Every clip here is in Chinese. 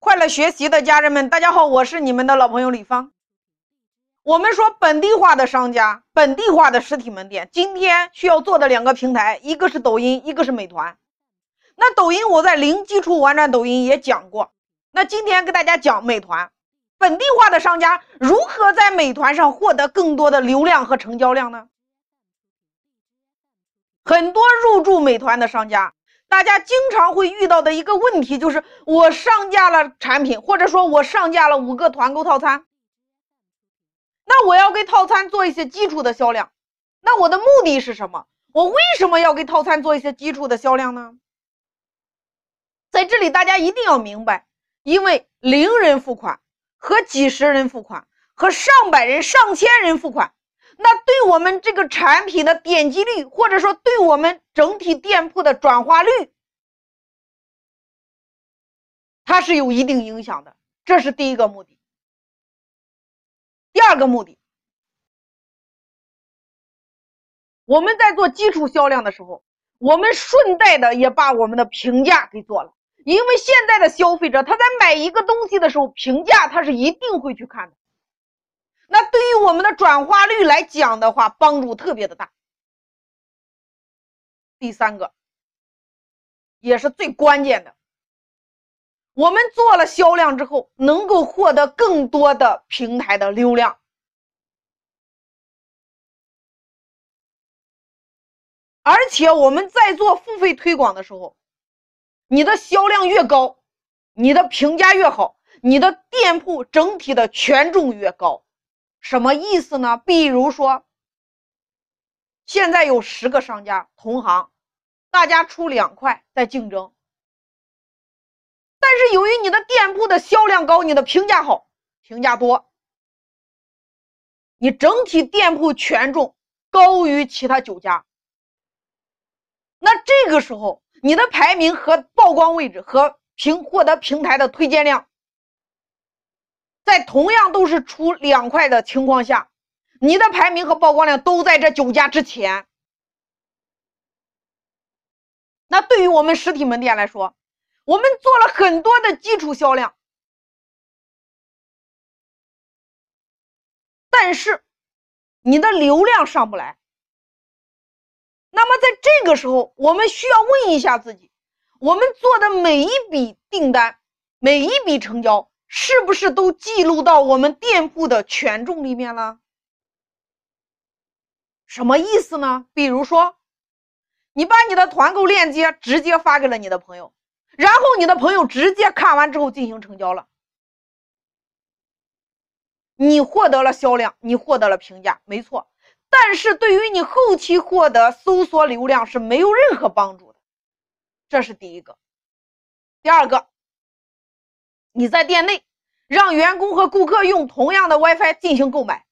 快乐学习的家人们，大家好，我是你们的老朋友李芳。我们说本地化的商家，本地化的实体门店，今天需要做的两个平台，一个是抖音，一个是美团。那抖音我在零基础玩转抖音也讲过，那今天给大家讲美团，本地化的商家如何在美团上获得更多的流量和成交量呢？很多入驻美团的商家。大家经常会遇到的一个问题就是，我上架了产品，或者说我上架了五个团购套餐，那我要给套餐做一些基础的销量，那我的目的是什么？我为什么要给套餐做一些基础的销量呢？在这里大家一定要明白，因为零人付款和几十人付款和上百人、上千人付款。那对我们这个产品的点击率，或者说对我们整体店铺的转化率，它是有一定影响的。这是第一个目的。第二个目的，我们在做基础销量的时候，我们顺带的也把我们的评价给做了。因为现在的消费者他在买一个东西的时候，评价他是一定会去看的。那对于我们的转化率来讲的话，帮助特别的大。第三个，也是最关键的，我们做了销量之后，能够获得更多的平台的流量，而且我们在做付费推广的时候，你的销量越高，你的评价越好，你的店铺整体的权重越高。什么意思呢？比如说，现在有十个商家同行，大家出两块在竞争。但是由于你的店铺的销量高，你的评价好，评价多，你整体店铺权重高于其他九家。那这个时候，你的排名和曝光位置和平获得平台的推荐量。在同样都是出两块的情况下，你的排名和曝光量都在这九家之前。那对于我们实体门店来说，我们做了很多的基础销量，但是你的流量上不来。那么在这个时候，我们需要问一下自己：我们做的每一笔订单，每一笔成交。是不是都记录到我们店铺的权重里面了？什么意思呢？比如说，你把你的团购链接直接发给了你的朋友，然后你的朋友直接看完之后进行成交了，你获得了销量，你获得了评价，没错。但是对于你后期获得搜索流量是没有任何帮助的，这是第一个。第二个。你在店内让员工和顾客用同样的 WiFi 进行购买，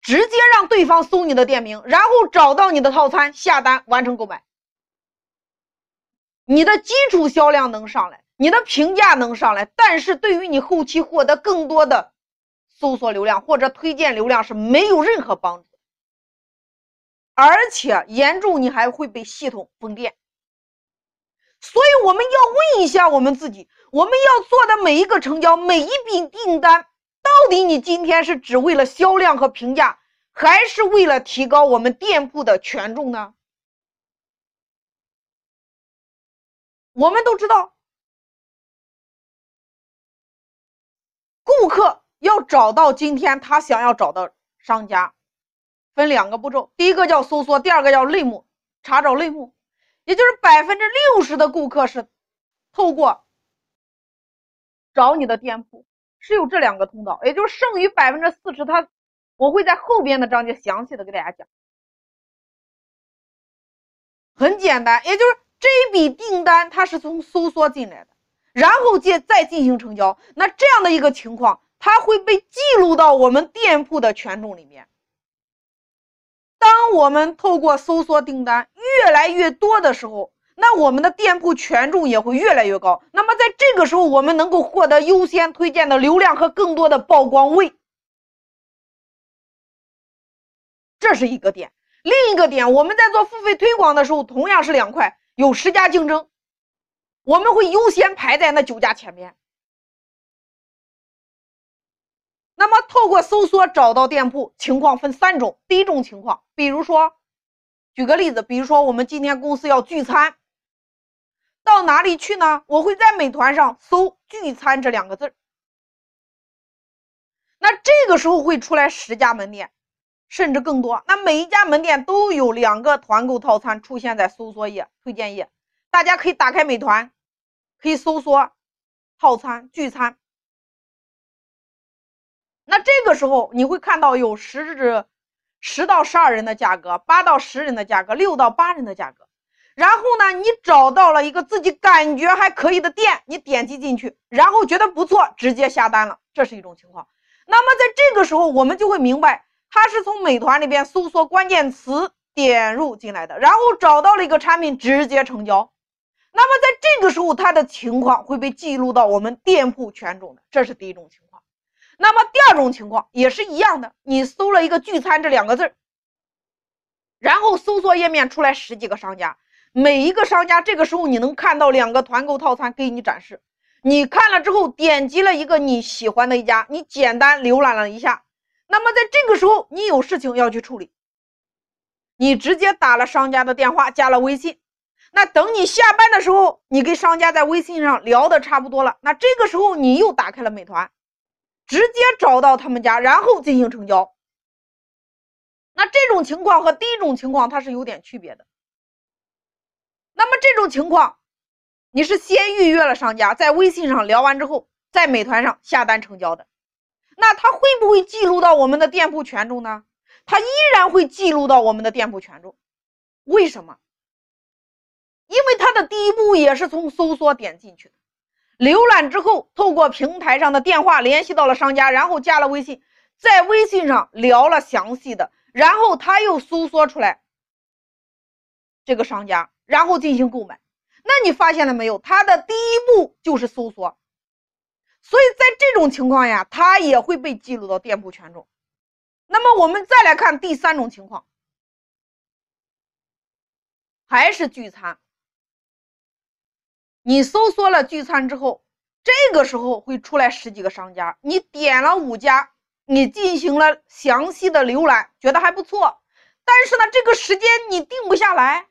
直接让对方搜你的店名，然后找到你的套餐下单完成购买。你的基础销量能上来，你的评价能上来，但是对于你后期获得更多的搜索流量或者推荐流量是没有任何帮助，而且严重你还会被系统封店。所以我们要问一下我们自己。我们要做的每一个成交，每一笔订单，到底你今天是只为了销量和评价，还是为了提高我们店铺的权重呢？我们都知道，顾客要找到今天他想要找的商家，分两个步骤，第一个叫搜索，第二个叫类目查找类目，也就是百分之六十的顾客是透过。找你的店铺是有这两个通道，也就是剩余百分之四十，他我会在后边的章节详细的给大家讲。很简单，也就是这一笔订单它是从搜索进来的，然后接再进行成交，那这样的一个情况，它会被记录到我们店铺的权重里面。当我们透过搜索订单越来越多的时候，那我们的店铺权重也会越来越高。那么在这个时候，我们能够获得优先推荐的流量和更多的曝光位，这是一个点。另一个点，我们在做付费推广的时候，同样是两块，有十家竞争，我们会优先排在那九家前面。那么透过搜索找到店铺情况分三种，第一种情况，比如说，举个例子，比如说我们今天公司要聚餐，到哪里去呢？我会在美团上搜“聚餐”这两个字那这个时候会出来十家门店，甚至更多。那每一家门店都有两个团购套餐出现在搜索页、推荐页，大家可以打开美团，可以搜索套餐聚餐。那这个时候你会看到有十至十到十二人的价格，八到十人的价格，六到八人的价格。然后呢，你找到了一个自己感觉还可以的店，你点击进去，然后觉得不错，直接下单了，这是一种情况。那么在这个时候，我们就会明白，他是从美团里边搜索关键词点入进来的，然后找到了一个产品，直接成交。那么在这个时候，他的情况会被记录到我们店铺权重的，这是第一种情况。那么第二种情况也是一样的，你搜了一个“聚餐”这两个字儿，然后搜索页面出来十几个商家，每一个商家这个时候你能看到两个团购套餐给你展示，你看了之后点击了一个你喜欢的一家，你简单浏览了一下，那么在这个时候你有事情要去处理，你直接打了商家的电话，加了微信，那等你下班的时候，你跟商家在微信上聊的差不多了，那这个时候你又打开了美团。直接找到他们家，然后进行成交。那这种情况和第一种情况它是有点区别的。那么这种情况，你是先预约了商家，在微信上聊完之后，在美团上下单成交的，那他会不会记录到我们的店铺权重呢？他依然会记录到我们的店铺权重。为什么？因为他的第一步也是从搜索点进去的。浏览之后，透过平台上的电话联系到了商家，然后加了微信，在微信上聊了详细的，然后他又搜索出来这个商家，然后进行购买。那你发现了没有？他的第一步就是搜索，所以在这种情况下，他也会被记录到店铺权重。那么我们再来看第三种情况，还是聚餐。你搜索了聚餐之后，这个时候会出来十几个商家，你点了五家，你进行了详细的浏览，觉得还不错，但是呢，这个时间你定不下来。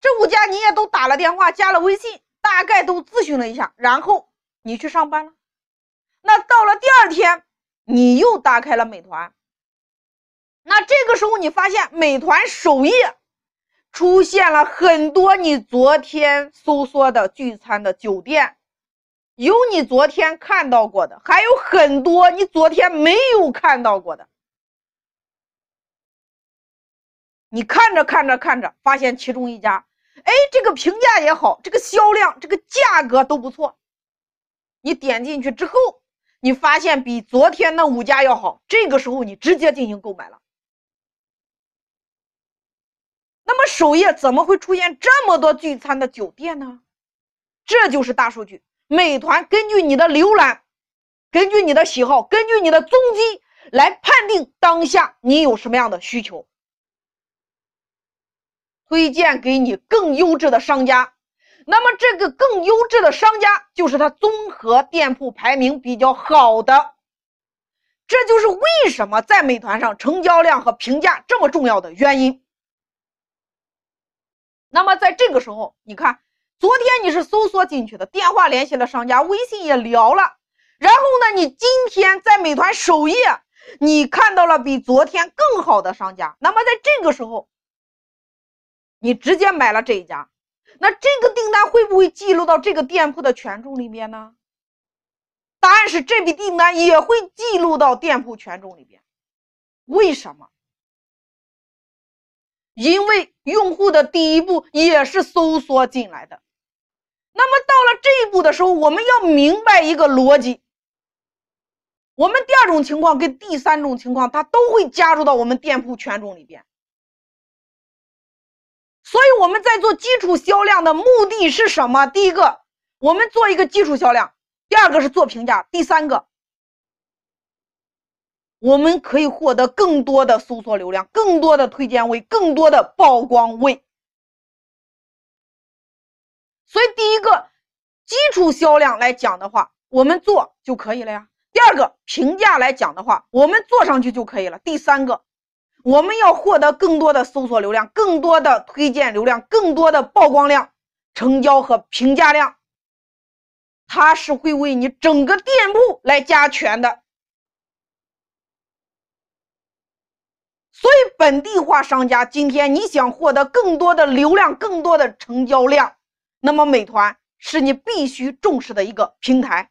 这五家你也都打了电话，加了微信，大概都咨询了一下，然后你去上班了。那到了第二天，你又打开了美团，那这个时候你发现美团首页。出现了很多你昨天搜索的聚餐的酒店，有你昨天看到过的，还有很多你昨天没有看到过的。你看着看着看着，发现其中一家，哎，这个评价也好，这个销量、这个价格都不错。你点进去之后，你发现比昨天那五家要好，这个时候你直接进行购买了。那么首页怎么会出现这么多聚餐的酒店呢？这就是大数据，美团根据你的浏览，根据你的喜好，根据你的踪迹来判定当下你有什么样的需求，推荐给你更优质的商家。那么这个更优质的商家就是他综合店铺排名比较好的，这就是为什么在美团上成交量和评价这么重要的原因。那么在这个时候，你看，昨天你是搜索进去的，电话联系了商家，微信也聊了，然后呢，你今天在美团首页，你看到了比昨天更好的商家，那么在这个时候，你直接买了这一家，那这个订单会不会记录到这个店铺的权重里边呢？答案是这笔订单也会记录到店铺权重里边，为什么？因为用户的第一步也是搜索进来的，那么到了这一步的时候，我们要明白一个逻辑：我们第二种情况跟第三种情况，它都会加入到我们店铺权重里边。所以我们在做基础销量的目的是什么？第一个，我们做一个基础销量；第二个是做评价；第三个。我们可以获得更多的搜索流量，更多的推荐位，更多的曝光位。所以，第一个基础销量来讲的话，我们做就可以了呀。第二个评价来讲的话，我们做上去就可以了。第三个，我们要获得更多的搜索流量、更多的推荐流量、更多的曝光量、成交和评价量，它是会为你整个店铺来加权的。所以，本地化商家今天你想获得更多的流量、更多的成交量，那么美团是你必须重视的一个平台。